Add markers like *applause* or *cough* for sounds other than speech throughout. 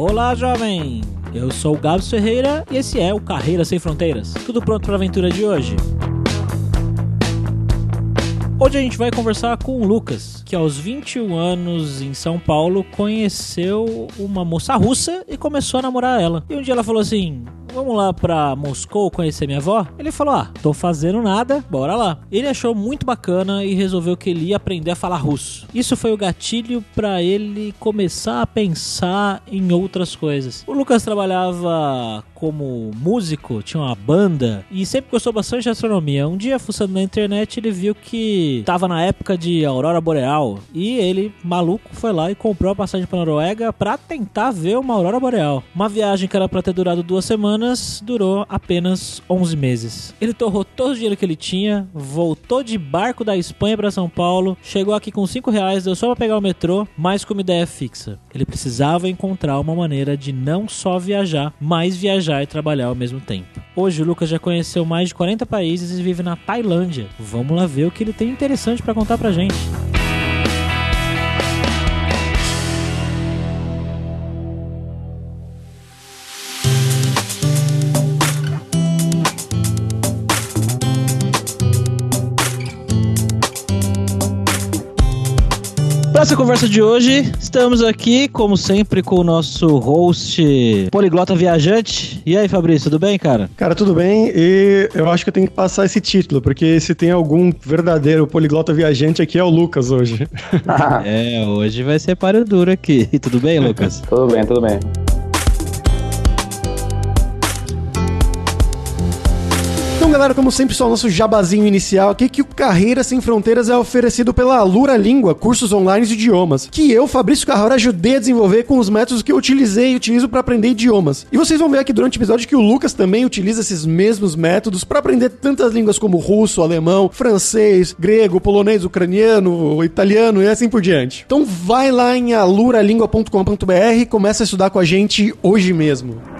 Olá, jovem! Eu sou o Gabs Ferreira e esse é o Carreira Sem Fronteiras. Tudo pronto para a aventura de hoje? Hoje a gente vai conversar com o Lucas, que aos 21 anos em São Paulo conheceu uma moça russa e começou a namorar ela. E um dia ela falou assim: vamos lá pra Moscou conhecer minha avó? Ele falou: ah, tô fazendo nada, bora lá. Ele achou muito bacana e resolveu que ele ia aprender a falar russo. Isso foi o gatilho para ele começar a pensar em outras coisas. O Lucas trabalhava como músico, tinha uma banda e sempre gostou bastante de astronomia. Um dia, fuçando na internet, ele viu que tava na época de aurora boreal e ele, maluco, foi lá e comprou a passagem para Noruega para tentar ver uma aurora boreal. Uma viagem que era para ter durado duas semanas durou apenas 11 meses. Ele torrou todo o dinheiro que ele tinha, voltou de barco da Espanha para São Paulo, chegou aqui com 5 reais, deu só para pegar o metrô, mas com uma ideia fixa. Ele precisava encontrar uma maneira de não só viajar, mas viajar e trabalhar ao mesmo tempo. Hoje o Lucas já conheceu mais de 40 países e vive na Tailândia. Vamos lá ver o que ele tem interessante para contar pra gente. Essa conversa de hoje, estamos aqui, como sempre, com o nosso host poliglota viajante. E aí, Fabrício, tudo bem, cara? Cara, tudo bem. E eu acho que eu tenho que passar esse título, porque se tem algum verdadeiro poliglota viajante aqui é o Lucas hoje. *laughs* é, hoje vai ser páreo duro aqui. *laughs* Tudo bem, Lucas? tudo bem, tudo bem. Galera, como sempre, só o nosso jabazinho inicial aqui, que o Carreira Sem Fronteiras é oferecido pela Alura Língua, cursos online de idiomas, que eu, Fabrício Carrara, ajudei a desenvolver com os métodos que eu utilizei e utilizo para aprender idiomas. E vocês vão ver aqui durante o episódio que o Lucas também utiliza esses mesmos métodos para aprender tantas línguas como russo, alemão, francês, grego, polonês, ucraniano, italiano e assim por diante. Então vai lá em aluralingua.com.br e começa a estudar com a gente hoje mesmo.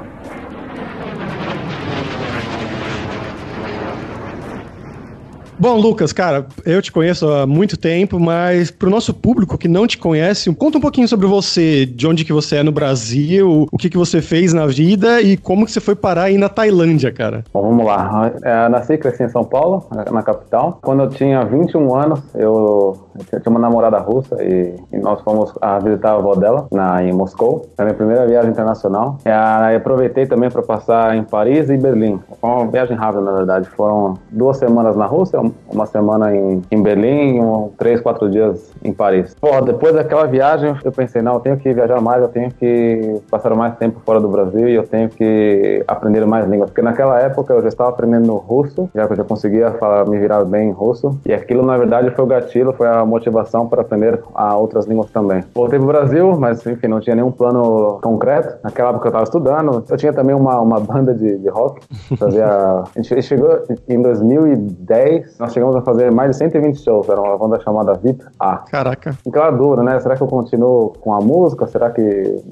Bom, Lucas, cara, eu te conheço há muito tempo, mas pro nosso público que não te conhece, conta um pouquinho sobre você, de onde que você é no Brasil, o que que você fez na vida e como que você foi parar aí na Tailândia, cara. Bom, vamos lá. Eu nasci e cresci em São Paulo, na capital. Quando eu tinha 21 anos, eu, eu tinha uma namorada russa e, e, nós fomos a visitar a avó dela na, em Moscou. Foi a minha primeira viagem internacional. E, aproveitei também para passar em Paris e Berlim. Foi uma viagem rápida, na verdade. Foram duas semanas na Rússia, uma semana em, em Berlim, um, três, quatro dias em Paris. Depois daquela viagem, eu pensei, não, eu tenho que viajar mais, eu tenho que passar mais tempo fora do Brasil e eu tenho que aprender mais línguas. Porque naquela época eu já estava aprendendo russo, já que eu já conseguia falar, me virar bem em russo. E aquilo, na verdade, foi o gatilho, foi a motivação para aprender a outras línguas também. Voltei pro Brasil, mas enfim, não tinha nenhum plano concreto. Naquela época eu estava estudando. Eu tinha também uma, uma banda de, de rock. *laughs* Fazia... a gente chegou em 2010, nós chegamos a fazer mais de 120 shows, era uma banda chamada VIP A. Caraca. Aquela dura, né? Será que eu continuo com a música? Será que,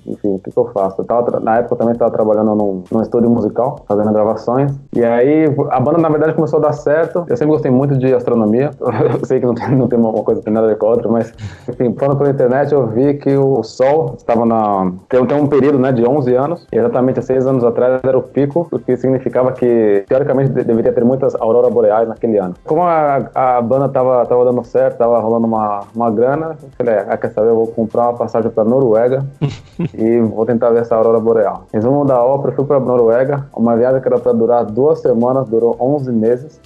enfim, o que, que eu faço? Eu tava, na época eu também estava trabalhando num, num estúdio musical, fazendo gravações. E aí a banda, na verdade, começou a dar certo. Eu sempre gostei muito de astronomia. *laughs* Eu sei que não tem, não tem uma coisa, tem nada a ver com a outra, mas, enfim, falando pela internet, eu vi que o Sol estava na. Tem, tem um período, né, de 11 anos, e exatamente há 6 anos atrás era o pico, o que significava que, teoricamente, deveria ter muitas auroras boreais naquele ano. Como a, a banda tava, tava dando certo, tava rolando uma, uma grana. Eu falei, é, quer saber, eu vou comprar uma passagem pra Noruega *laughs* e vou tentar ver essa aurora boreal. Resumo da ópera, fui pra Noruega, uma viagem que era pra durar duas semanas, durou 11 meses.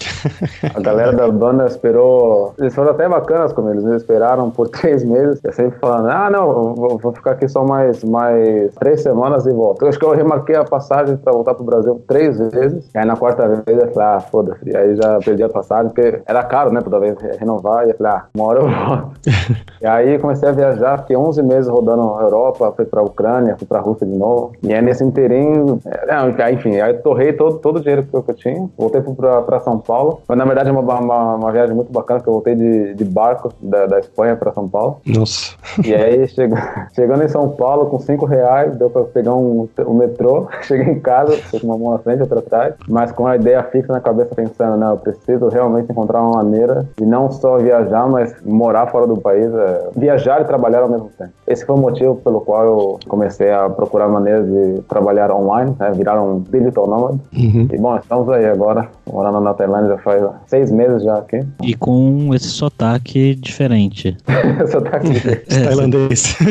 A galera da banda esperou, eles foram até bacanas comigo, eles esperaram por *laughs* três meses, eu sempre falando, ah, não, vou, vou ficar aqui só mais, mais três semanas e volto. Eu acho que eu remarquei a passagem pra voltar pro Brasil três vezes, aí na quarta vez eu falei, ah, foda-se, e aí já perdi a passagem, porque era caro, né, toda vez renovar, e eu falei, ah, uma hora eu volto. *laughs* e aí comecei a viajar, fiquei 11 meses rodando a Europa, fui pra Ucrânia, fui pra Rússia de novo, e aí nesse inteirinho, é, enfim, aí torrei todo, todo o dinheiro que eu tinha, voltei pra, pra São Paulo. Mas na verdade uma, uma, uma viagem muito bacana que eu voltei de, de barco da, da Espanha para São Paulo. Nossa. E aí *laughs* chegou, chegando em São Paulo com cinco reais, deu para pegar um, um metrô. *laughs* Cheguei em casa, com uma mão na frente, outra atrás, mas com a ideia fixa na cabeça pensando, não, eu preciso realmente encontrar uma maneira de não só viajar, mas morar fora do país, é, viajar e trabalhar ao mesmo tempo. Esse foi o motivo pelo qual eu comecei a procurar maneiras de trabalhar online, né, virar um digital nomad. Uhum. E bom, estamos aí agora, morando na Tailândia já faz seis meses já aqui. E com esse sotaque diferente. *laughs* sotaque *laughs* Tailandês. *laughs*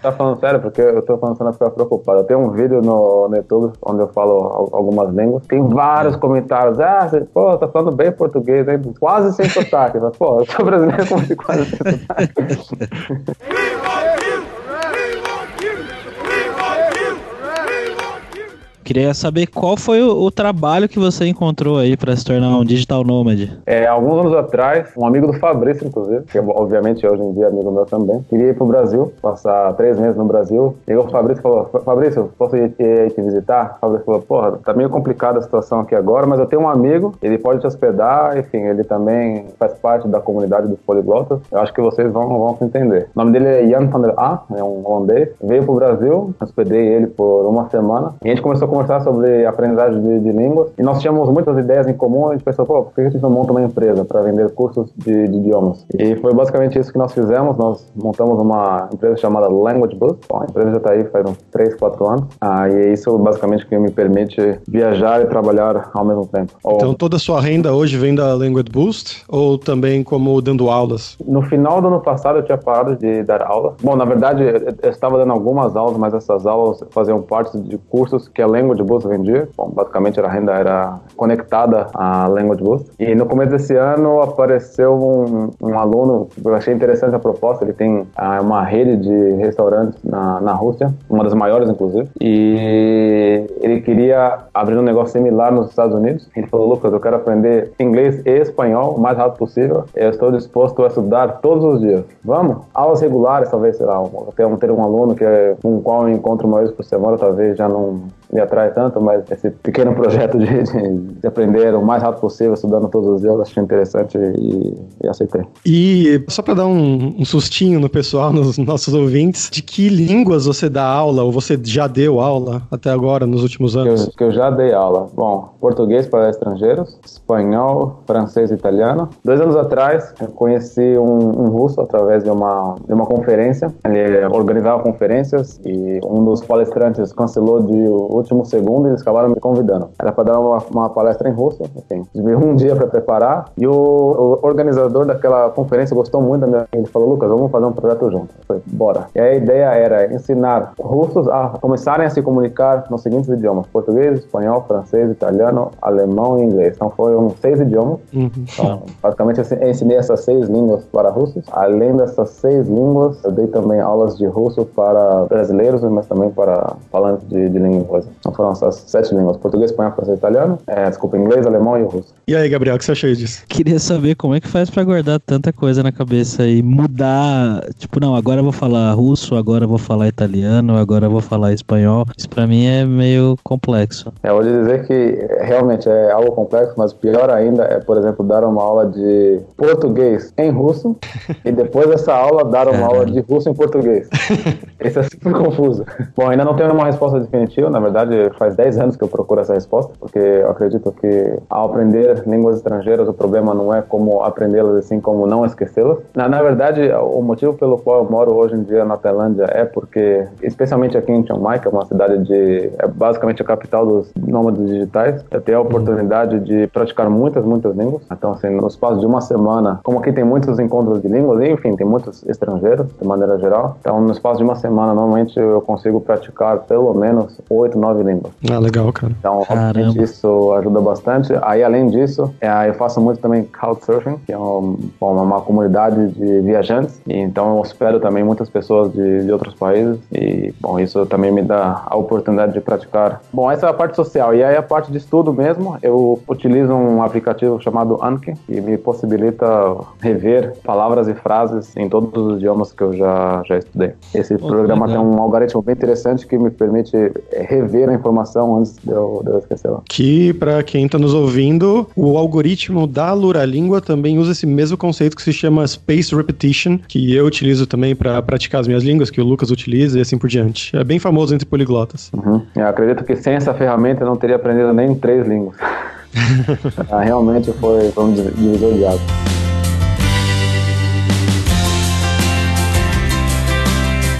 Tá falando sério? Porque eu tô começando a ficar preocupado. Eu tenho um vídeo no, no YouTube onde eu falo al- algumas línguas. Tem vários comentários. Ah, você, pô, tá falando bem português, hein? Quase sem sotaque. Mas, pô, eu sou brasileiro como se quase sem sotaque. Queria saber qual foi o, o trabalho que você encontrou aí pra se tornar um digital nômade. É, alguns anos atrás, um amigo do Fabrício, inclusive, que obviamente hoje em dia é amigo meu também, queria ir pro Brasil, passar três meses no Brasil. Chegou o Fabrício e falou: Fabrício, posso ir, ir te visitar? O Fabrício falou: Porra, tá meio complicada a situação aqui agora, mas eu tenho um amigo, ele pode te hospedar, enfim, ele também faz parte da comunidade dos poliglotas. Eu acho que vocês vão, vão se entender. O nome dele é Jan van der A, é um holandês. Veio pro Brasil, hospedei ele por uma semana e a gente começou a conversar sobre aprendizagem de, de línguas e nós tínhamos muitas ideias em comum. A gente pensou, pô, por que a gente não monta uma empresa para vender cursos de, de idiomas? E foi basicamente isso que nós fizemos. Nós montamos uma empresa chamada Language Boost. Bom, a empresa já está aí faz uns 3, 4 anos. Ah, e é isso basicamente que me permite viajar e trabalhar ao mesmo tempo. Ou- Então toda a sua renda hoje vem da Language Boost ou também como dando aulas? No final do ano passado eu tinha parado de dar aula. Bom, na verdade eu estava dando algumas aulas, mas essas aulas faziam parte de cursos que a Language Boost vendia. Bom, basicamente a renda era conectada à Language Boost. E no começo desse ano apareceu um, um aluno, eu achei interessante a proposta, ele tem ah, uma rede de restaurantes na, na Rússia, uma das maiores inclusive, e ele queria abrir um negócio similar nos Estados Unidos. Ele falou, Lucas, eu quero aprender inglês e espanhol o mais rápido possível. Eu estou disposto a estudar todos os dias. Vamos? Aulas regulares, talvez, um- até um- ter um aluno que é, com o qual eu encontro uma vez por semana, talvez já não me atrai tanto, mas esse pequeno projeto de, de, de aprender o mais rápido possível, estudando todos os dias, eu achei interessante e, e aceitei. E só para dar um, um sustinho no pessoal, *laughs* nos nossos ouvintes, de que línguas você dá aula ou você já deu aula até agora, nos últimos que anos? eu, que eu já dei aula. Bom, português para estrangeiros, espanhol, francês e italiano. Dois anos atrás, eu conheci um, um russo através de uma, de uma conferência. Ele organizava conferências e um dos palestrantes cancelou de último segundo eles acabaram me convidando. Era para dar uma, uma palestra em russo, enfim. Tive um dia para preparar e o, o organizador daquela conferência gostou muito da minha. Ele falou: Lucas, vamos fazer um projeto junto. Eu falei: bora. E a ideia era ensinar russos a começarem a se comunicar nos seguintes idiomas: português, espanhol, francês, italiano, alemão e inglês. Então foram seis idiomas. Uhum. Então, basicamente, eu ensinei essas seis línguas para russos. Além dessas seis línguas, eu dei também aulas de russo para brasileiros, mas também para falantes de, de língua inglesa. Então foram essas sete línguas: português, espanhol, francês, italiano, é, desculpa, inglês, alemão e russo. E aí, Gabriel, o que você achou disso? Queria saber como é que faz pra guardar tanta coisa na cabeça e mudar. Tipo, não, agora eu vou falar russo, agora eu vou falar italiano, agora eu vou falar espanhol. Isso pra mim é meio complexo. É, eu vou dizer que realmente é algo complexo, mas pior ainda é, por exemplo, dar uma aula de português em russo *laughs* e depois dessa aula dar uma aula de russo em português. *laughs* Isso é super confuso. Bom, ainda não tenho uma resposta definitiva, na verdade faz 10 anos que eu procuro essa resposta, porque eu acredito que ao aprender línguas estrangeiras o problema não é como aprendê-las, assim como não esquecê-las. Na, na verdade, o motivo pelo qual eu moro hoje em dia na Tailândia é porque, especialmente aqui em Chiang Mai, que é uma cidade de, é basicamente a capital dos nômades digitais, eu tenho a oportunidade de praticar muitas, muitas línguas. Então, assim, no espaço de uma semana, como aqui tem muitos encontros de línguas, enfim, tem muitos estrangeiros, de maneira geral. Então, no espaço de uma semana, normalmente eu consigo praticar pelo menos oito, nove línguas. Ah, legal, cara. Então, Caramba. obviamente, isso ajuda bastante. Aí, além disso, é, eu faço muito também Couchsurfing, que é um- bom, uma comunidade de viajantes. E, então, eu espero também muitas pessoas de, de outros países. E, bom, isso também me dá a oportunidade de praticar. Bom, essa é a parte social. E aí, a parte de estudo mesmo, eu utilizo um aplicativo chamado Anki, que me possibilita rever palavras e frases em todos os idiomas que eu já, já estudei. Esse Pô, programa Legal. tem um algoritmo bem interessante que me permite é, a informação antes de eu, de eu esquecê-la. Que, pra quem tá nos ouvindo, o algoritmo da Luralíngua também usa esse mesmo conceito que se chama Space Repetition, que eu utilizo também pra praticar as minhas línguas, que o Lucas utiliza e assim por diante. É bem famoso entre poliglotas. Uhum. Eu acredito que sem essa ferramenta eu não teria aprendido nem três línguas. *laughs* Ah, Realmente foi, foi um divisor de águas.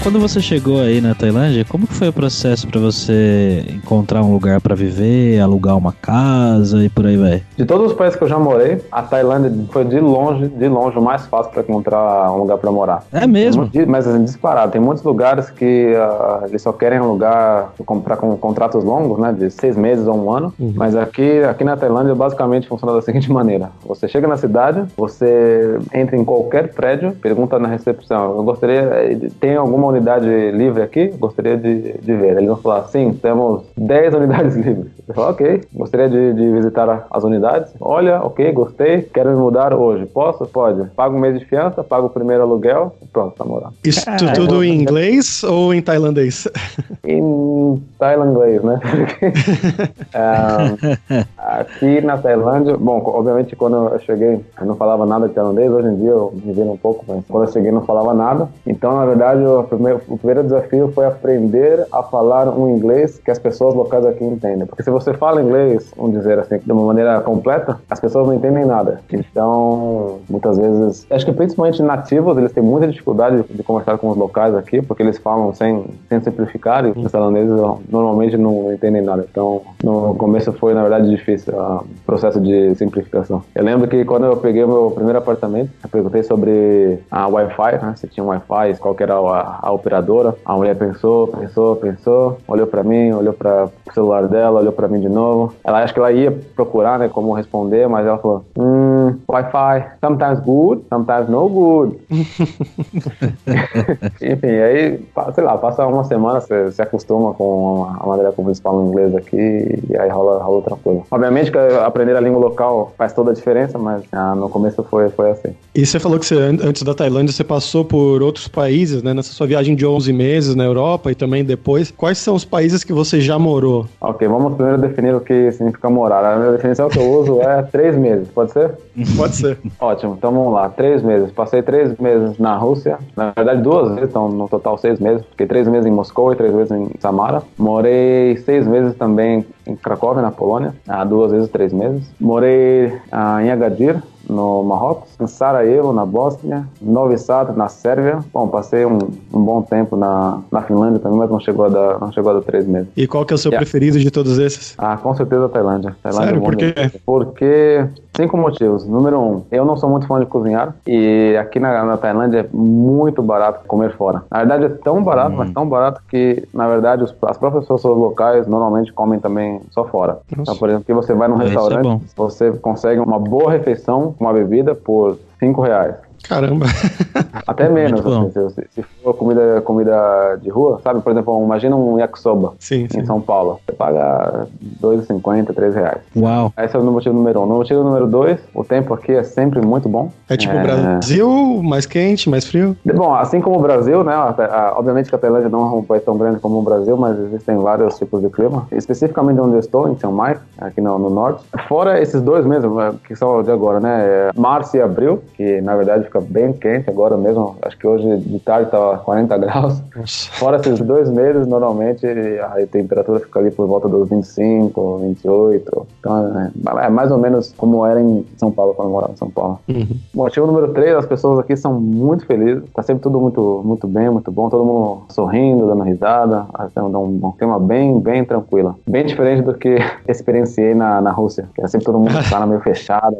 Quando você chegou aí na Tailândia, como que foi o processo pra você encontrar um lugar pra viver, alugar uma casa e por aí vai? De todos os países que eu já morei, a Tailândia foi de longe, de longe o mais fácil para encontrar um lugar para morar. É mesmo? Mas assim, disparado. Tem muitos lugares que ah, eles só querem um lugar para com contratos longos, né, de seis meses ou um ano. Mas aqui, aqui na Tailândia basicamente funciona da *laughs* seguinte maneira: você chega na cidade, você entra em qualquer prédio, pergunta na recepção, eu gostaria, eh, tem alguma unidade livre aqui? Gostaria de, de ver. Eles vão falar, sim, temos 10 unidades *laughs* livres. Você fala, ok, gostaria de, de visitar as unidades. Olha, ok, gostei, quero me mudar hoje. Posso? Pode. Paga um mês de fiança, paga o primeiro aluguel e pronto, tá morando. Isso Caramba. tudo em inglês ou em tailandês? *laughs* Em tailandês, né? Ah, *laughs* aqui na Tailândia, bom, obviamente quando eu cheguei eu não falava nada de tailandês, hoje em dia eu me viro um pouco, mas quando eu cheguei eu não falava nada. Então, na verdade, o primeiro, o primeiro desafio foi aprender a falar um inglês que as pessoas locais aqui entendem. Porque se você fala inglês, vamos dizer assim, de uma maneira completa, as pessoas não entendem nada. Então, muitas vezes, acho que principalmente nativos, eles têm muita dificuldade de conversar com os locais aqui, porque eles falam sem, sem simplificar e os tailandeses normalmente não entendem nada. Então, no começo foi, na verdade, difícil ah, o processo de simplificação. Eu lembro que quando eu peguei meu primeiro apartamento, eu perguntei sobre a Wi-Fi, né, se tinha Wi-Fi, qual que era a, a operadora. A mulher pensou, pensou, pensou, olhou pra mim, olhou para o celular dela, olhou pra mim de novo. Ela acho que ela ia procurar, né, como responder, mas ela falou, hum, Wi-Fi, sometimes good, sometimes no good. *laughs* Enfim, aí, sei lá, passa uma semana, você se acostuma com a maneira como eles falam inglês aqui e aí rola, rola outra coisa. Obviamente que aprender a língua local faz toda a diferença, mas ah, no começo foi, foi assim. E você falou que você, an- antes da Tailândia você passou por outros países, né? Nessa sua viagem de 11 meses na Europa e também depois. Quais são os países que você já morou? Ok, vamos primeiro definir o que significa morar. A minha definição que eu uso é três meses, pode ser? *laughs* Pode ser. *laughs* Ótimo, então vamos lá. Três meses. Passei três meses na Rússia. Na verdade, duas vezes, então no total seis meses. Fiquei três meses em Moscou e três vezes em Samara. Morei seis meses também em Cracóvia, na Polônia. Ah, duas vezes, três meses. Morei ah, em Agadir, no Marrocos, em Sarajevo, na Bósnia, Novi Sad, na Sérvia. Bom, passei um, um bom tempo na, na Finlândia também, mas não chegou a dar, não chegou a dar três meses. E qual que é o seu Yeah. preferido de todos esses? Ah, com certeza a Tailândia. Tailândia Sério? é Por quê? Porque cinco motivos. Número um, eu não sou muito fã de cozinhar e aqui na, na Tailândia é muito barato comer fora. Na verdade é tão barato, mas tão barato que na verdade os- as próprias pessoas locais normalmente comem também só fora. Então, por exemplo, que você vai num é restaurante, bom. você consegue uma boa refeição uma bebida por cinco reais. Caramba. *laughs* Até menos, assim, se, se for comida, comida de rua, sabe? Por exemplo, imagina um yakisoba Sim, sim. em São Paulo. Você paga R$ 2,50, 3 reais. Uau. Esse é o motivo número um. No motivo número dois, o tempo aqui é sempre muito bom. É tipo Brasil, mais quente, mais frio? Bom, assim como o Brasil, né? Obviamente que a Tailândia não é um país tão grande como o Brasil, mas existem vários tipos de clima. Especificamente onde eu estou, em Chiang Mai, aqui no, no norte. Fora esses dois mesmo, que são de agora, né? é Março e abril, que na verdade fica bem quente agora mesmo. Acho que hoje de tarde tá 40 *laughs* graus. Nossa. Fora esses dois meses, normalmente a temperatura fica ali por volta dos 25, 28. Então é, é mais ou menos como era em São Paulo, quando eu morava em São Paulo. Uhum. Motivo número 3, as pessoas aqui são muito felizes. Tá sempre tudo muito, muito bem, muito bom. Todo mundo sorrindo, dando risada. Assim, um, um clima bem, bem tranquilo. Bem diferente do que *laughs* experienciei na, na Rússia. Que é sempre todo mundo *laughs* tá meio fechado.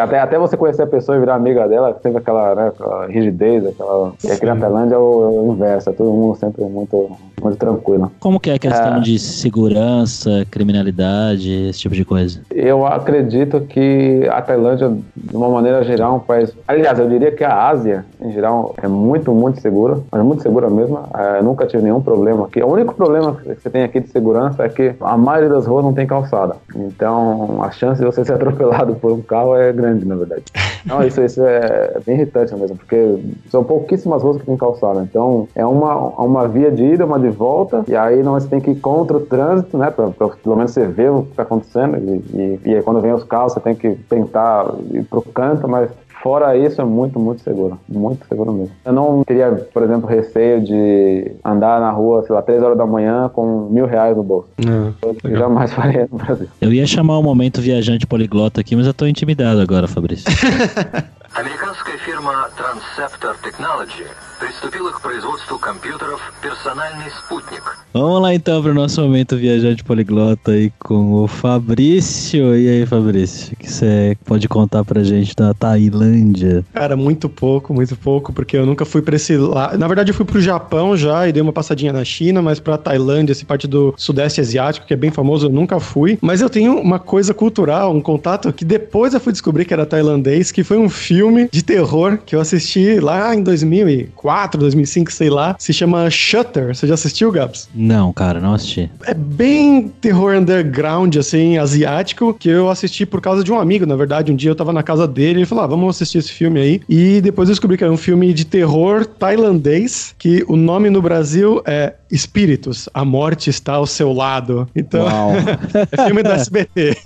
Até, até você conhecer a pessoa e virar amiga dela, sempre aquela, né, aquela rigidez. Aquela... E aqui na Tailândia é o, é o inverso. É todo mundo sempre muito, muito tranquilo. Como que é a questão É. de segurança, criminalidade, esse tipo de coisa? Eu acredito que a Tailândia, de uma maneira geral, é um país. Aliás, eu diria que a Ásia em geral, é muito, muito segura, mas muito segura mesmo. É, nunca tive nenhum problema aqui. O único problema que você tem aqui de segurança é que a maioria das ruas não tem calçada. Então, a chance de você ser *laughs* atropelado por um carro é grande, na verdade. Não, isso, isso é bem irritante mesmo, porque são pouquíssimas ruas que tem calçada. Então, é uma, uma via de ida, uma de volta, e aí não, você tem que ir contra o trânsito, né? Pra, pra pelo menos você ver o que está acontecendo. E, e, e aí, quando vem os carros, você tem que tentar ir pro canto, mas Fora isso, é muito, muito seguro. Muito seguro mesmo. Eu não teria, por exemplo, receio de andar na rua, sei lá, 3 horas da manhã com mil reais no bolso. eu jamais *laughs* faria no Brasil. Eu ia chamar o momento viajante poliglota aqui, mas eu tô intimidado agora, Fabrício. *laughs* Американская фирма Transceptor Technology приступила к производству компьютеров «Персональный спутник». Vamos lá então para o nosso momento viajante poliglota aí com o Fabrício. E aí, Fabrício, o que você pode contar pra gente da Tailândia? Cara, muito pouco, muito pouco, porque eu nunca fui pra esse lado. Na verdade, eu fui pro Japão já e dei uma passadinha na China, mas pra Tailândia, essa parte do Sudeste Asiático, que é bem famoso, eu nunca fui. Mas eu tenho uma coisa cultural, um contato que depois eu fui descobrir que era tailandês, que foi um filme de terror que eu assisti lá em 2004, 2005, sei lá. Se chama Shutter. Você já assistiu, Gabs? Não, cara, não assisti. É bem terror underground, assim, asiático, que eu assisti por causa de um amigo, na verdade. Um dia eu tava na casa dele e ele falou: ah, vamos assistir esse filme aí. E depois eu descobri que era um filme de terror tailandês, que o nome no Brasil é Espíritos, a morte está ao seu lado. Então, *laughs* é filme da SBT.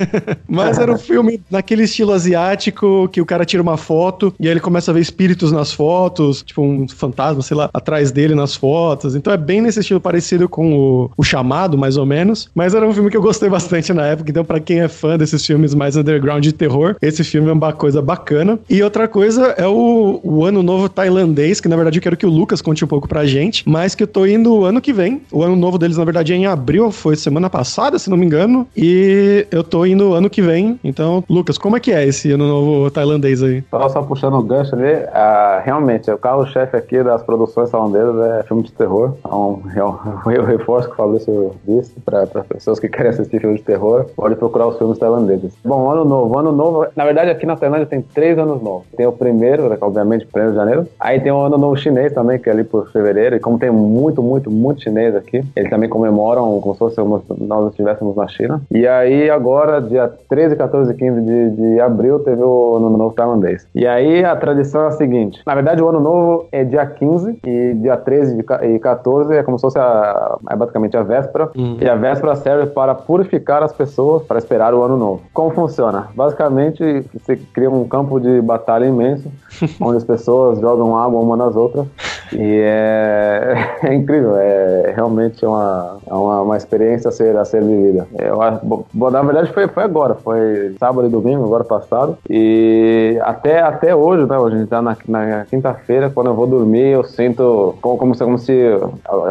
Mas era um filme naquele estilo asiático que o cara tira uma foto e aí ele começa a ver espíritos nas fotos, tipo um fantasma, sei lá, atrás dele nas fotos. Então é bem nesse estilo parecido com o, o Chamado, mais ou menos. Mas era um filme que eu gostei bastante na época. Então, para quem é fã desses filmes mais underground de terror, esse filme é uma coisa bacana. E outra coisa é o, o Ano Novo Tailandês, que na verdade eu quero que o Lucas conte um pouco pra gente, mas que eu tô indo ano que vem. O ano novo deles, na verdade, é em abril, foi semana passada, se não me engano. E eu tô indo ano que vem. Então, Lucas, como é que é esse ano novo tailandês aí? Só, só puxando o gancho ali, uh, realmente, o carro-chefe aqui das produções tailandesas é filme de terror. Então, eu, *laughs* eu reforço o que o Fabrício disse para pessoas que querem assistir filme de terror, pode procurar os filmes tailandeses. Bom, ano novo. Ano novo, na verdade, aqui na Tailândia tem três anos novos. Tem o primeiro, né, obviamente, primeiro de janeiro. Aí tem o ano novo chinês também, que é ali por fevereiro. E como tem muito, muito, muito chinês aqui, eles também comemoram como se fosse nós estivéssemos na China. E aí, agora, dia 13, 14 e 15 de, de abril, teve o ano novo tailandês. E aí, a tradição é a seguinte: na verdade, o ano novo é dia 15 e dia 13 e 14 é como se fosse a, é basicamente a véspera. Uhum. E a véspera serve para purificar as pessoas para esperar o ano novo. Como funciona? Basicamente, você cria um campo de batalha imenso, *laughs* onde as pessoas jogam água uma nas outras. E é, *laughs* é incrível, é realmente uma, é uma, uma experiência a ser, a ser vivida. Eu, bom, na verdade, foi, foi agora, foi sábado e domingo, agora passado. E até, até hoje, né? A gente tá na, na quinta-feira, quando eu vou dormir, eu sinto como, como, se, como se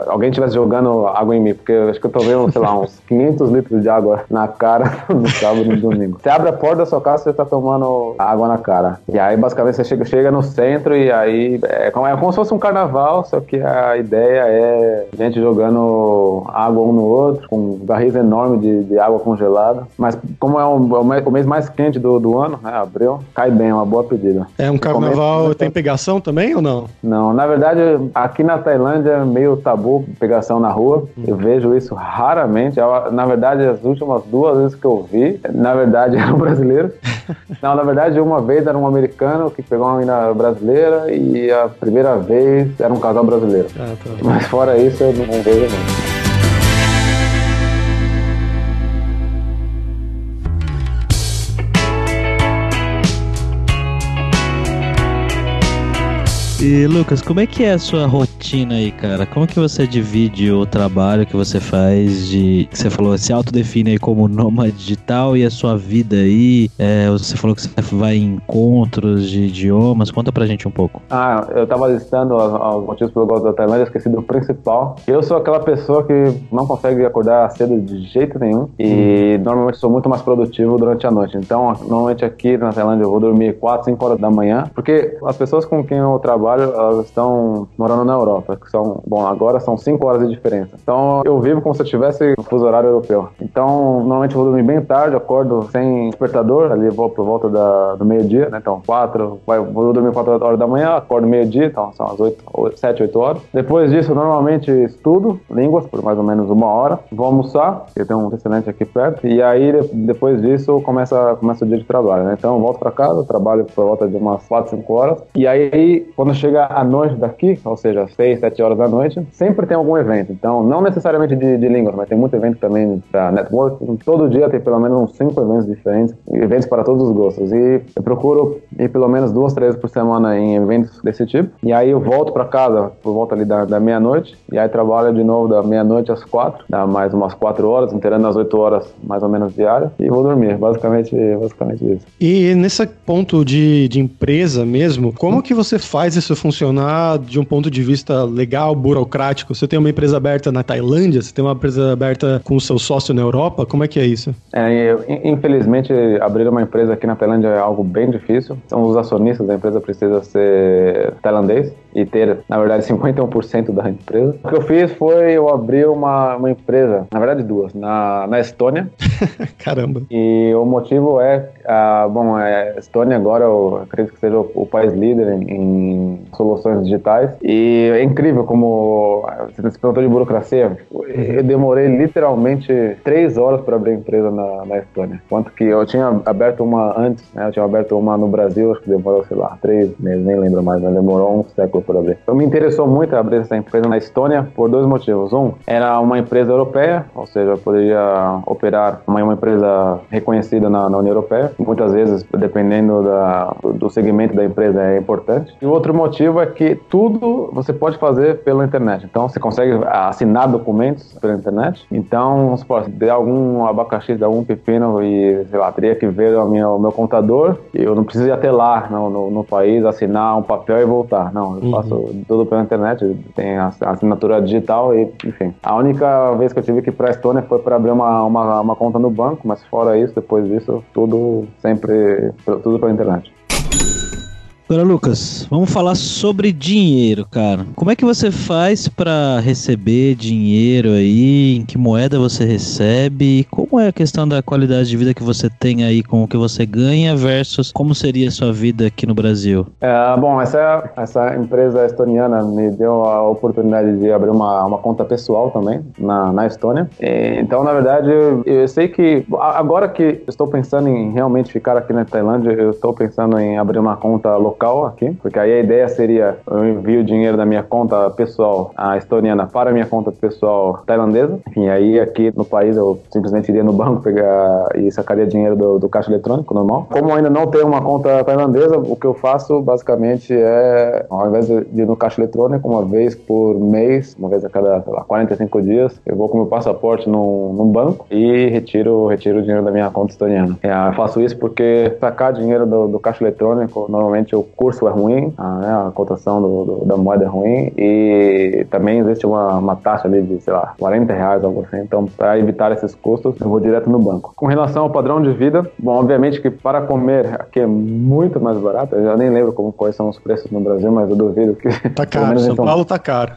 alguém estivesse jogando água em mim, porque eu acho que eu vendo, sei lá, uns *laughs* 500 litros de água na cara *laughs* no sábado e domingo. Você abre a porta da sua casa, você tá tomando água na cara. E aí, basicamente, você chega, chega no centro e aí é como, é como se fosse um carnaval, só que a ideia é gente jogando água um no outro, com barris enormes de, de água congelada. Mas como é um, o mês mais quente do, do ano, né, abril, cai bem, é uma boa pedida. É um carnaval, tem pegação também ou não? Não, na verdade, aqui na Tailândia é meio tabu pegação na rua. Hum. Eu vejo isso raramente. Na verdade, as últimas duas vezes que eu vi, na verdade, *laughs* eram brasileiros. *laughs* Não, na verdade, uma vez era um americano que pegou uma menina brasileira e a primeira vez era um casal brasileiro. Ah, tá. Mas fora isso, eu não vejo não. E Lucas, como é que é a sua rotina aí, cara? Como que você divide o trabalho que você faz de. Que você falou, se autodefine aí como nômade digital e a sua vida aí? É, você falou que você vai em encontros de idiomas. Conta pra gente um pouco. Ah, eu tava listando os motivos pelo gosto da Tailândia, esqueci do principal. Eu sou aquela pessoa que não consegue acordar cedo de jeito nenhum e hum. normalmente sou muito mais produtivo durante a noite. Então, normalmente aqui na Tailândia eu vou dormir 4, 5 horas da manhã, porque as pessoas com quem eu trabalho trabalho, elas estão morando na Europa, que são, bom, agora são 5 horas de diferença. Então eu vivo como se eu tivesse no fuso horário europeu. Então, normalmente eu vou dormir bem tarde, acordo sem despertador, ali vou por volta da, do meio-dia, né? Então, 4, vou dormir 4 horas da manhã, acordo meio-dia, então são as 8, 7, 8 horas. Depois disso, eu normalmente estudo línguas por mais ou menos uma hora, vou almoçar, eu tenho um restaurante aqui perto, e aí depois disso começa, começa o dia de trabalho, né? Então eu volto para casa, trabalho por volta de umas 4, 5 horas, e aí quando chega a noite daqui, ou seja, 6, 7 horas da noite, sempre tem algum evento. Então, não necessariamente de, de línguas, mas tem muito evento também para network. Todo dia tem pelo menos uns 5 eventos diferentes, eventos para todos os gostos. E eu procuro ir pelo menos duas, três por semana em eventos desse tipo. E aí eu volto para casa por volta ali da, da meia-noite, e aí trabalho de novo da meia-noite às quatro, dá mais umas quatro horas, inteirando as oito horas mais ou menos diárias, e vou dormir. Basicamente, basicamente isso. E nesse ponto de, de empresa mesmo, como que você faz isso funcionar de um ponto de vista legal, burocrático? Você tem uma empresa aberta na Tailândia, você tem uma empresa aberta com o seu sócio na Europa, como é que é isso? É, infelizmente, abrir uma empresa aqui na Tailândia é algo bem difícil. São os acionistas da empresa precisa ser tailandês e ter, na verdade, *laughs* 51% da empresa. O que eu fiz foi eu abrir uma, uma empresa, na verdade duas, na, na Estônia. *laughs* Caramba. E o motivo é, uh, bom, a Estônia agora eu acredito que seja o, o país líder em, em, soluções digitais e é incrível como você se perguntou de burocracia. Eu demorei literalmente três horas para abrir a empresa na, na Estônia, quanto que eu tinha aberto uma antes, né? Eu tinha aberto uma no Brasil, acho que demorou sei lá três meses, nem lembro mais, mas demorou um século por abrir. Então me interessou muito abrir essa empresa na Estônia por dois motivos. Um, era uma empresa europeia, ou seja, eu poderia operar uma, uma empresa reconhecida na, na, União Europeia. Muitas vezes, dependendo da, do segmento da empresa, é importante. E o outro motivo é que tudo você pode fazer pela internet. Então você consegue assinar documentos pela internet. Então, se der algum abacaxi, der algum pepino e, sei lá, teria que ver o meu, o meu contador, eu não preciso ir até lá no, no, no país, assinar um papel e voltar. Não, eu faço tudo pela internet, tem a assinatura digital e, enfim. A única vez que eu tive que ir para a Estônia foi para abrir uma, uma, uma, conta no banco, mas fora isso, depois disso, tudo sempre, tudo pela internet. Agora, Lucas, vamos falar sobre dinheiro, cara. Como é que você faz para receber dinheiro aí? Em que moeda você recebe? Como é a questão da qualidade de vida que você tem aí com o que você ganha versus como seria a sua vida aqui no Brasil? É, bom, essa, essa empresa estoniana me deu a oportunidade de abrir uma, uma conta pessoal também na, na Estônia. E, então, na verdade, eu, eu sei que agora que estou pensando em realmente ficar aqui na Tailândia, eu estou pensando em abrir uma conta local local aqui, porque aí a ideia seria eu envio dinheiro da minha conta pessoal, a estoniana, para a minha conta pessoal tailandesa. Enfim, aí aqui no país eu simplesmente iria no banco pegar e sacaria dinheiro do, do caixa eletrônico normal. Como ainda não tenho uma conta tailandesa, o que eu faço basicamente é, ao invés de ir no caixa eletrônico, uma vez por mês, uma vez a cada, sei lá, 45 dias, eu vou com meu passaporte num, num banco e retiro, retiro o dinheiro da minha conta estoniana. É, eu faço isso porque sacar dinheiro do, do caixa eletrônico, normalmente eu curso é ruim, a, né, a cotação do, do, da moeda é ruim e também existe uma, uma taxa ali de, sei lá, 40 reais, algo assim. Então, para evitar esses custos, eu vou direto no banco. Com relação ao padrão de vida, bom, obviamente que para comer aqui é muito mais barato. Eu já nem lembro como, quais são os preços no Brasil, mas eu duvido que. Tá *laughs* caro, São, São Paulo tá caro.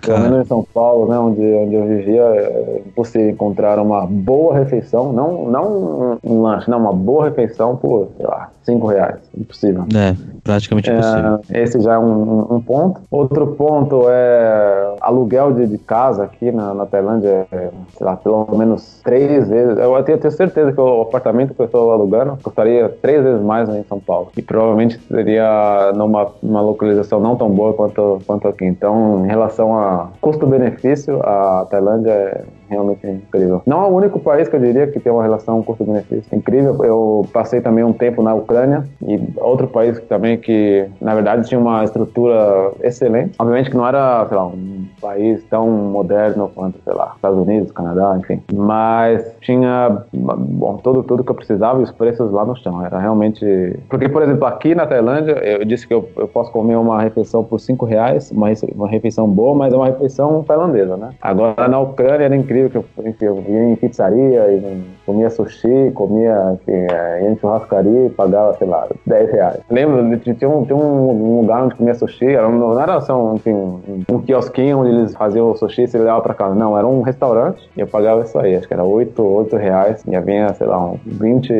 Pelo menos em São Paulo, né, onde, onde eu vivia, é você encontrar uma boa refeição, não, não um, um lanche, não, uma boa refeição por, sei lá, 5 reais. Impossível. É, praticamente impossível. É, esse já é um, um, ponto. Outro ponto é aluguel de, de casa aqui na, na Tailândia, é, sei lá, pelo menos três vezes. Eu tenho, tenho certeza que o apartamento que eu estou alugando custaria três vezes mais em São Paulo. E provavelmente seria numa, numa localização não tão boa quanto, quanto aqui. Então, em relação a custo-benefício, a Tailândia é realmente incrível. Não é o único país que eu diria que tem uma relação custo-benefício incrível. Eu passei também um tempo na Ucrânia e outro país também que, na verdade, tinha uma estrutura excelente. Obviamente que não era, sei lá, um país tão moderno quanto, sei lá, Estados Unidos, Canadá, enfim. Mas tinha, bom, tudo, tudo que eu precisava e os preços lá no chão. Era realmente... Porque, por exemplo, aqui na Tailândia, eu disse que eu, eu posso comer uma refeição por cinco reais, uma, uma refeição boa, mas é uma refeição tailandesa, né? Agora, na Ucrânia era incrível que eu, enfim, eu ia em pizzaria e comia sushi, comia enfim, é, ia em churrascaria e pagava, sei lá, 10 reais. Lembro, tinha um, tinha um lugar onde comia sushi, era não era só enfim, um, um quiosquinho onde eles faziam o sushi e você levava pra casa. Não, era um restaurante e eu pagava isso aí, acho que era 8, 8 reais e vinha, sei lá, um 20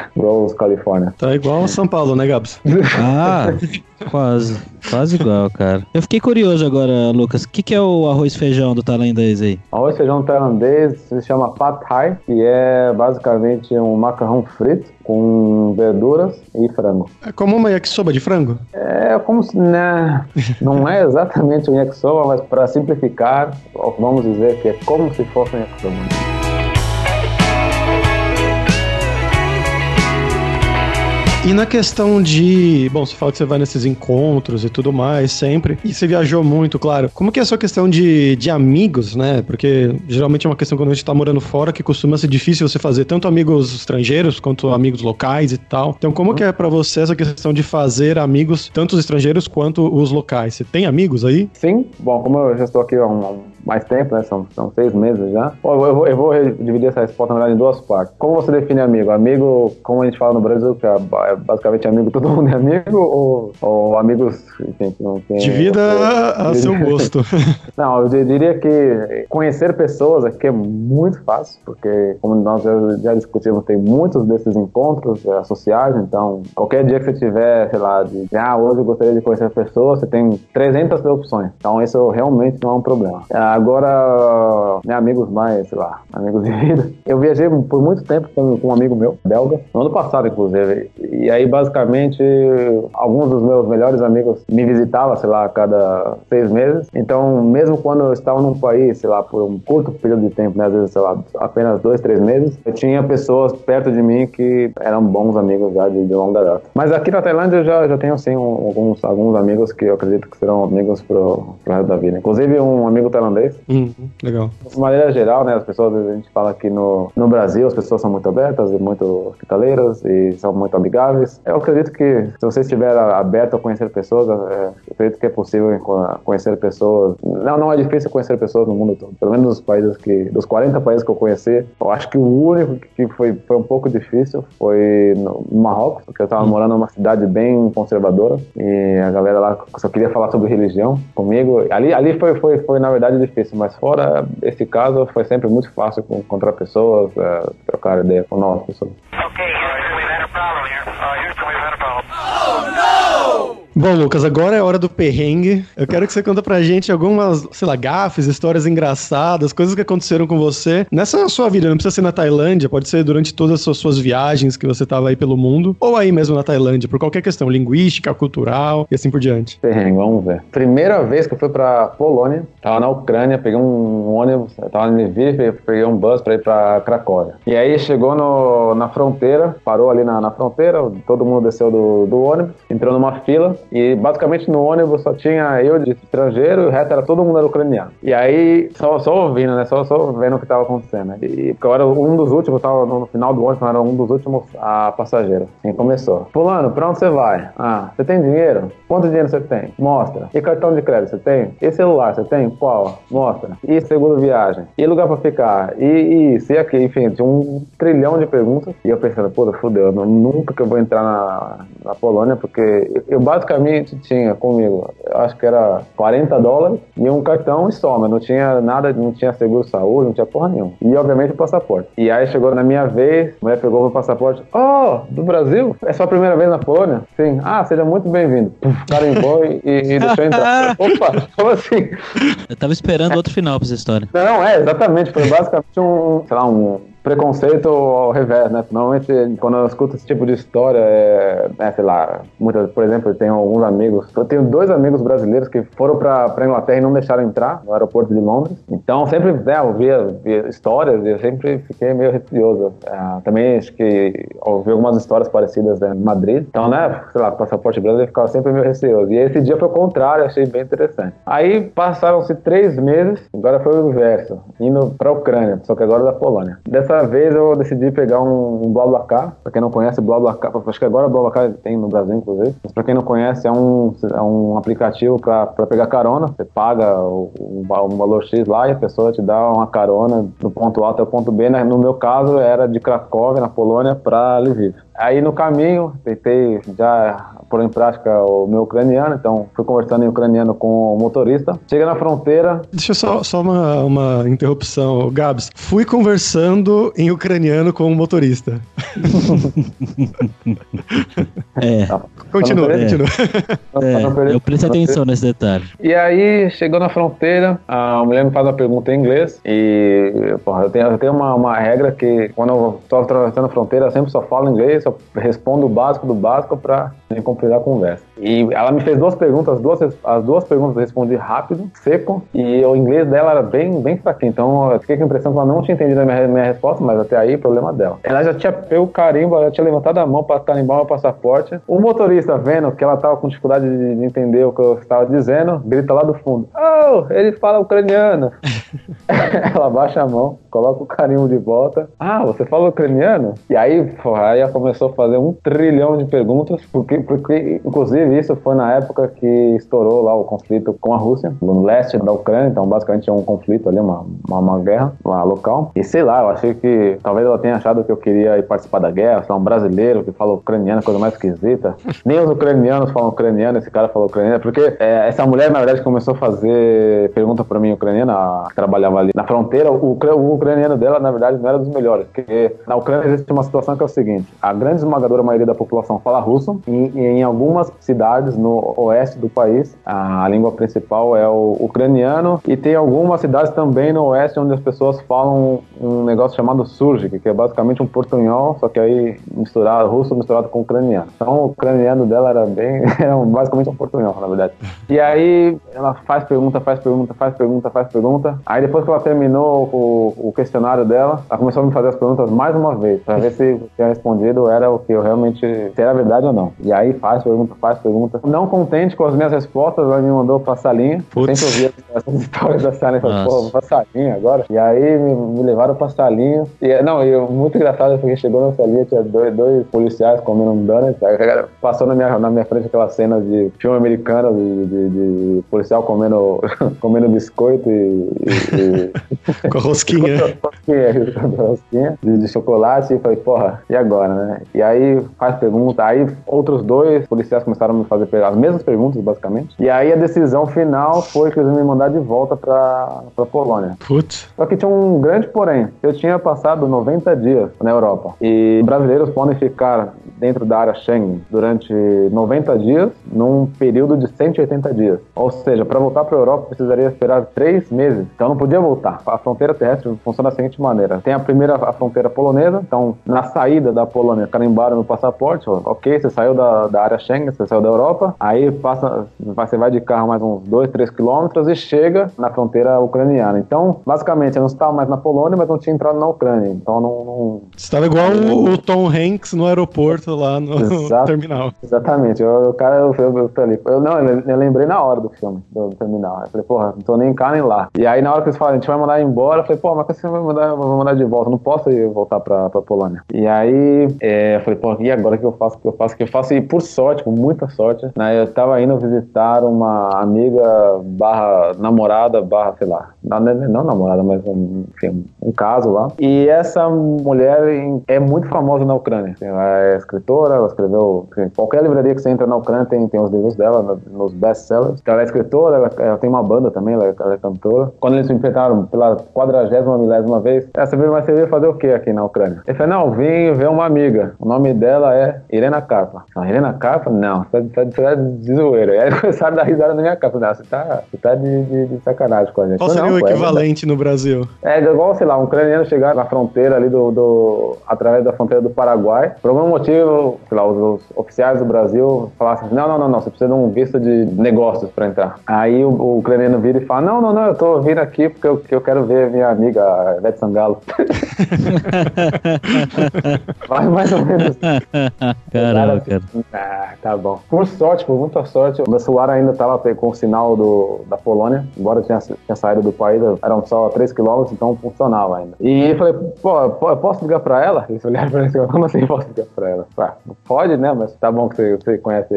*laughs* rolls Califórnia. Tá igual São Paulo, né, Gabs? Ah, *laughs* quase. Quase igual, cara. Eu fiquei curioso agora, Lucas. O que, que é o arroz feijão do tailandês aí? Arroz feijão tailandês se chama Pad Thai, que é basicamente um macarrão frito com verduras e frango. É como uma yakisoba de frango. É como se, né, não é exatamente um yakisoba, mas para simplificar, vamos dizer que é como se fosse um yakisoba. E na questão de. Bom, você fala que você vai nesses encontros e tudo mais, sempre. E você viajou muito, claro. Como que é a sua questão de, de amigos, né? Porque geralmente é uma questão quando a gente tá morando fora que costuma ser difícil você fazer tanto amigos estrangeiros quanto amigos locais e tal. Então, como que é pra você essa questão de fazer amigos, tanto os estrangeiros quanto os locais? Você tem amigos aí? Sim, bom, como eu já estou aqui há um, mais tempo, né, são, são seis meses já, Bom, eu, vou, eu vou dividir essa resposta, na verdade, em duas partes. Como você define amigo? Amigo, como a gente fala no Brasil, que é é basicamente amigo, *laughs* todo mundo é amigo, ou, ou amigos, enfim, que não tem... Divida a seu gosto. *laughs* Não, eu diria que conhecer pessoas aqui é muito fácil, porque como nós já, discutimos, tem muitos desses encontros eh, sociais, então qualquer dia que você tiver, sei lá, de de, ah, hoje eu gostaria de conhecer pessoas, você tem 300 opções, então isso realmente não é um problema. Ah, Agora, né, amigos mais, sei lá, amigos de vida, eu viajei por muito tempo com, com um amigo meu, belga, no ano passado, inclusive, e aí basicamente alguns dos meus melhores amigos me visitavam, sei lá, a cada seis meses. Então, mesmo quando eu estava num país, sei lá, por um curto período de tempo, né, às vezes, sei lá, apenas dois, três meses, eu tinha pessoas perto de mim que eram bons amigos já de, de longa data. Mas aqui na Tailândia eu já, já tenho, sim, um- alguns, alguns amigos que eu acredito que serão amigos pro, pro resto da vida. Inclusive, um amigo tailandês. Hum, legal. De maneira geral, né, as pessoas, a gente fala que no, no Brasil as pessoas são muito abertas e muito hospitaleiras e são muito amigáveis. Eu acredito que se você estiver aberto a conhecer pessoas, é, acredito que é possível conhecer pessoas. Não, não é difícil conhecer pessoas no mundo todo. Pelo menos dos países que, dos 40 países que eu conheci, eu acho que o único que foi, foi um pouco difícil foi no Marrocos, porque eu estava morando numa cidade bem conservadora e a galera lá só queria falar sobre religião comigo. Ali, ali foi, foi, foi na verdade difícil, mas fora esse caso foi sempre muito fácil encontrar pessoas, eh, trocar ideia com novas pessoas. Okay. Uh, Houston, we've had a problem. Bom, Lucas, agora é hora do perrengue. Eu quero que você conta pra gente algumas, sei lá, gafes, histórias engraçadas, coisas que aconteceram com você nessa sua vida. Não precisa ser na Tailândia, pode ser durante todas as suas, viagens que você tava aí pelo mundo, ou aí mesmo na Tailândia, por qualquer questão, linguística, cultural e assim por diante. Perrengue, vamos ver. Primeira vez que eu fui pra Polônia, tava na Ucrânia, peguei um ônibus, tava em Lviv, peguei um bus pra ir pra Cracóvia. E aí chegou no- na fronteira, parou ali na, na fronteira, todo mundo desceu do, do ônibus, entrou numa fila e basicamente no ônibus só tinha eu de estrangeiro e o resto era todo mundo era ucraniano. E aí, só, só ouvindo, né? Só, só vendo o que tava acontecendo. né? E porque eu era um dos últimos, tava no final do ônibus, eu era um dos últimos a passageiro. Assim começou. Fulano, pra onde você vai? Ah, você tem dinheiro? Quanto dinheiro você tem? Mostra. E cartão de crédito você tem? E celular você tem? Qual? Mostra. E seguro viagem? E lugar pra ficar? E, e isso e aqui? Enfim, tinha um trilhão de perguntas. E eu pensando, pô, fudeu, nunca que eu vou entrar na, na Polônia, porque eu, eu basicamente tinha comigo, eu acho que era 40 dólares e um cartão e soma. Não tinha nada, não tinha seguro saúde, não tinha porra nenhuma. E obviamente o passaporte. E aí chegou na minha vez, a mulher pegou meu passaporte. Oh, do Brasil? É sua primeira vez na Polônia? Sim. Ah, seja muito bem-vindo. Puf, Carimbou e, e, e deixou entrar. *laughs* Opa, como assim? Eu tava esperando outro final pra essa história. Não, é, exatamente. Foi basicamente um, sei lá, um preconceito ao revés, né? Normalmente, quando eu escuto esse tipo de história, é, é, sei lá, muitas, por exemplo, eu tenho alguns amigos, eu tenho dois amigos brasileiros que foram pra, pra Inglaterra e não deixaram entrar no aeroporto de Londres. Então, sempre, né, eu via, via histórias e eu sempre fiquei meio receoso. Ah, também acho que ouvi algumas histórias parecidas né, em Madrid. Então, né, sei lá, passaporte brasileiro ficava sempre meio receoso. E esse dia foi o contrário, achei bem interessante. Aí passaram-se três meses, agora foi o inverso, indo pra Ucrânia, só que agora da Polônia. Dessa outra vez eu decidi pegar um, um BlaBlaCar. Pra quem não conhece, BlaBlaCar, acho que agora BlaBlaCar tem no Brasil, inclusive. Mas pra quem não conhece, é um, é um aplicativo pra, pra pegar carona. Você paga um, um valor X lá e a pessoa te dá uma carona do ponto A até o ponto B. né? No meu caso, era de Cracóvia, na Polônia, pra Lviv. Aí no caminho, tentei já pôr em prática o meu ucraniano, então fui conversando em ucraniano com o motorista. Chega na fronteira, Deixa eu só, só uma, uma interrupção, Gabs. Fui conversando em ucraniano com o motorista. *laughs* É, Continua, É. continua. é, Pra não perder- eu prestei atenção nesse detalhe. E aí, chegou na fronteira, a mulher me faz uma pergunta em inglês e, porra, eu tenho, eu tenho uma, uma regra que quando eu tô atravessando a fronteira, eu sempre só falo inglês, só respondo o básico do básico pra nem complicar a conversa. E ela me fez duas perguntas, as duas, as duas perguntas eu respondi rápido, seco, e o inglês dela era bem, bem fraquinho, então eu fiquei com a impressão que ela não tinha entendido a minha, minha resposta, mas até aí, problema dela. Ela já tinha pego carimbo, ela tinha levantado a mão pra carimbar o passaporte. O motorista, vendo que ela tava com dificuldade de, de entender o que eu estava dizendo, grita lá do fundo: Oh, ele fala ucraniano. *laughs* ela baixa a mão, coloca o carimbo de volta. Ah, você fala ucraniano? E aí, porra, aí ela começou a fazer um trilhão de perguntas, porque, porque inclusive isso foi na época que estourou lá o conflito com a Rússia, no leste da Ucrânia, então basicamente é um conflito ali, uma, uma, uma guerra lá local. E sei lá, eu achei que talvez ela tenha achado que eu queria ir participar da guerra, ser um brasileiro que fala ucraniano, coisa mais esquisita. *laughs* Nem os ucranianos falam ucraniano, esse cara falou ucraniano, porque é, essa mulher, na verdade, começou a fazer pergunta pra mim ucraniana, que trabalhava ali na fronteira, o, o ucraniano dela, na verdade, não era dos melhores, porque na Ucrânia existe uma situação que é o seguinte, a grande esmagadora maioria da população fala russo, e, e em algumas cidades no oeste do país, a língua principal é o ucraniano, e tem algumas cidades também no oeste onde as pessoas falam um negócio chamado surgic, que é basicamente um portunhol, só que aí misturado, russo misturado com ucraniano. Então o ucraniano dela era bem, *laughs* era basicamente um portunhol, na verdade. E aí ela faz pergunta, faz pergunta, faz pergunta, faz pergunta. Aí depois que ela terminou o, o questionário dela, ela começou a me fazer as perguntas mais uma vez, pra ver se o que eu tinha respondido era o que eu realmente, se era verdade ou não. E aí faz pergunta, faz pergunta. Não contente com as minhas respostas, ela me mandou pra salinha. Putz. Sempre ouvia essas *laughs* histórias da salinha, falei, pô, vou pra salinha agora. E aí me, me levaram pra salinha. E, não, e muito engraçado porque chegou na salinha, tinha dois, dois policiais comendo um donut. Passou na minha, na minha frente aquela cena de filme americano de, de- de policial comendo, *laughs* comendo biscoito e. e- e- *laughs* Com a rosquinha. rosquinha, rosquinha de, de chocolate e falei, porra, e agora, né? E aí faz pergunta, aí outros dois policiais começaram a me fazer as mesmas perguntas, basicamente. E aí a decisão final foi que eles iam me mandar de volta pra, pra Polônia. Putz. Só que tinha um grande porém. Eu tinha passado 90 dias na Europa. E brasileiros podem ficar dentro da área Schengen durante 90 dias, num período de 180 dias. Ou seja, para voltar para a Europa precisaria esperar três meses. Então não podia voltar. A fronteira terrestre funciona da seguinte maneira: tem a primeira a fronteira polonesa. Então, na saída da Polônia, carimbaram no passaporte. ó, Ok, você saiu da, da área Schengen, você saiu da Europa. Aí passa, você vai de carro mais uns 2, 3 quilômetros e chega na fronteira ucraniana. Então, basicamente, eu não estava mais na Polônia, mas não tinha entrado na Ucrânia. Então, não- não, Você tava igual o, o Tom Hanks no aeroporto lá no Exato. *laughs* terminal. Exatamente. Eu, o cara, eu, eu, eu falei, eu, não, eu, lembrei na hora do filme, do, terminal. Eu falei, porra, não tô nem cá nem lá. E aí, na hora que eles falaram, a gente vai mandar embora, eu falei, pô, mas você vai mandar, vai mandar de volta? Eu não posso ir voltar pra, pra Polônia. E aí, é, eu falei, pô, e agora o que eu faço? O que eu faço? O que eu faço? E por sorte, com muita sorte, né, eu tava indo visitar uma amiga barra namorada, barra, sei lá, não, não namorada, mas um, enfim, um caso lá. E essa mulher é muito famosa na Ucrânia. Ela é escritora, ela escreveu. enfim, qualquer livraria que você entra na Ucrânia tem, tem os livros dela no- nos best-sellers. Então, ela é escritora, ela, ela tem uma banda também, ela, é- ela é cantora. Quando eles me enfrentaram pela quadragésima, milésima vez, você veio, mas você fazer o que aqui na Ucrânia? Ele falou: não, vim ver uma amiga. O nome dela é Irena Carpa. Irena Carpa? Não, tá, você tá de zoeira. E aí *laughs* começaram a dar risada na minha cara. Falei, Não, você tá, você tá de, de- de sacanagem com a gente. Qual seria o "Não, pô, é verdade." equivalente no Brasil? É igual, sei lá, um ucraniano chegar na fronteira ali do, do- através da fronteira do Paraguai. Por algum motivo, sei lá, os, os oficiais do Brasil falassem assim, não, não, não, não, você precisa de um visto de negócios para entrar. Aí o, o ucraniano vira e fala, não, não, não, eu tô vindo aqui porque eu, eu quero ver minha amiga a Ivete Sangalo. *laughs* *laughs* Vai mais ou menos Caramba, cara. ah, tá bom. Por sorte, por muita sorte, o meu celular ainda estava com o sinal do, da Polônia, embora eu tinha, tinha saído do país. eram só 3 km, então funcionava ainda. E eu falei, pô, posso ligar pra ela? Eles olharam pra mim assim, como assim posso ligar pra ela? Ah, pode, né? Mas tá bom que você, você conhece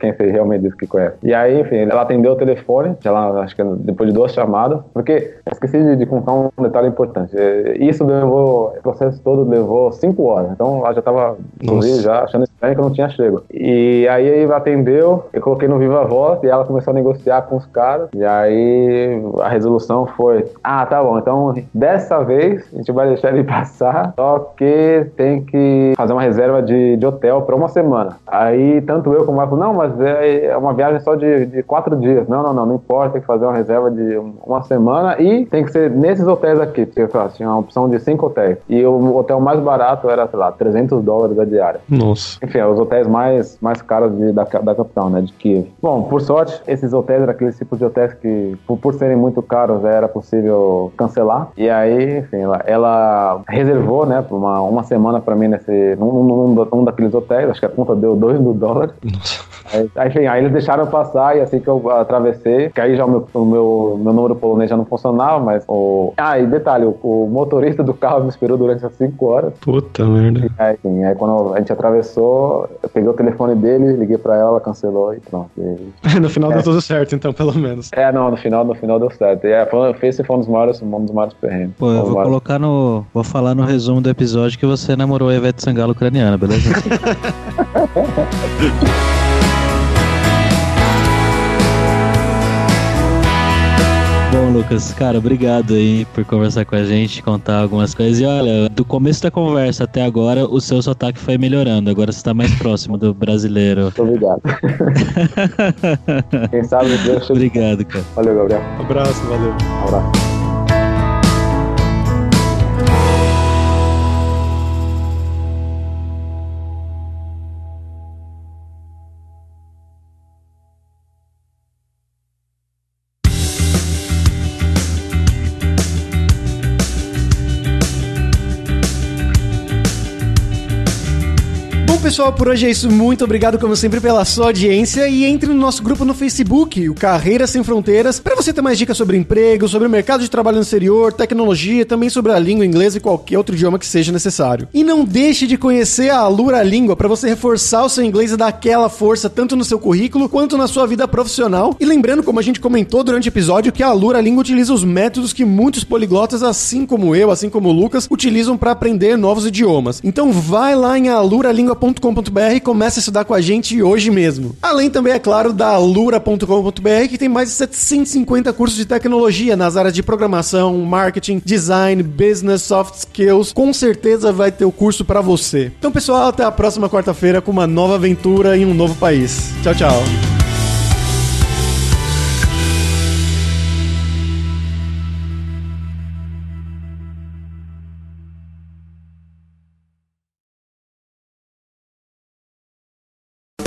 quem você realmente disse que conhece. E aí, enfim, ela atendeu o telefone, ela, acho que depois de duas chamadas, porque esqueci de, de contar um detalhe importante. É, Isso levou, o processo todo levou 5 horas. Então ela já tava, inclusive, já achando estranho que eu não tinha chego. E aí ele atendeu, eu coloquei no Viva Voz e ela começou a negociar com os caras. E aí a resolução foi: ah, tá bom, então dessa vez a gente vai deixar ele *laughs* passar, só que tem que fazer uma reserva de, de hotel para uma semana. Aí tanto eu como o Marco, não, mas é, é uma viagem só de, de quatro dias. Não, não, não, não importa, tem que fazer uma reserva de uma semana e tem que ser nesses hotéis aqui, porque lá, tinha uma opção de cinco hotéis. E o hotel mais barato era, sei lá, 300 dólares a diária. Nossa. Enfim, é os hotéis mais, mais caros de, da, da capital, né, de Kiev. Bom, por sorte, esses hotéis eram aqueles tipos de hotéis que, por, por serem muito caros, era possível cancelar. E aí, enfim, ela, ela reservou, né, uma, uma semana pra mim nesse, num, num, num, daqueles hotéis, acho que a conta deu 2 mil dólares. Aí, aí, enfim, aí eles deixaram eu passar e assim que eu atravessei, que aí já o meu, o meu, meu número polonês já não funcionava, mas o... Ah, e detalhe, o, o motorista do carro me esperou durante as 5 horas. Puta merda. Aí, enfim, aí quando a gente atravessou, eu peguei o telefone dele, liguei pra ela, ela cancelou e pronto. E... *laughs* no final deu tudo certo, então, pelo menos. É, não, no final, no final deu certo. E é, foi, esse foi um dos maiores, um dos maiores perrengues. Pô, eu vou maiores- colocar no. Vou falar no resumo do episódio que você namorou a Ivete Sangalo ucraniana, beleza? *laughs* Lucas, cara, obrigado aí por conversar com a gente, contar algumas coisas. E olha, do começo da conversa até agora, o seu sotaque foi melhorando. Agora você tá mais *laughs* próximo do brasileiro. Muito obrigado. *laughs* Quem sabe Deus. Obrigado, cara. Valeu, Gabriel. Abraço, valeu. Um abraço. Pessoal, por hoje é isso. Muito obrigado, como sempre, pela sua audiência. E entre no nosso grupo no Facebook, o Carreiras Sem Fronteiras, para você ter mais dicas sobre emprego, sobre o mercado de trabalho no exterior, tecnologia, também sobre a língua inglesa e qualquer outro idioma que seja necessário. E não deixe de conhecer a Alura Língua para você reforçar o seu inglês e dar aquela força tanto no seu currículo quanto na sua vida profissional. E lembrando, como a gente comentou durante o episódio, que a Alura Língua utiliza os métodos que muitos poliglotas, assim como eu, assim como o Lucas, utilizam para aprender novos idiomas. Então vai lá em aluralingua.com.br e comece a estudar com a gente hoje mesmo. Além também, é claro, da alura.com.br, que tem mais de 750 cursos de tecnologia nas áreas de programação, marketing, design, business, soft skills. Com certeza vai ter o curso para você. Então, pessoal, até a próxima quarta-feira com uma nova aventura em um novo país. Tchau, tchau.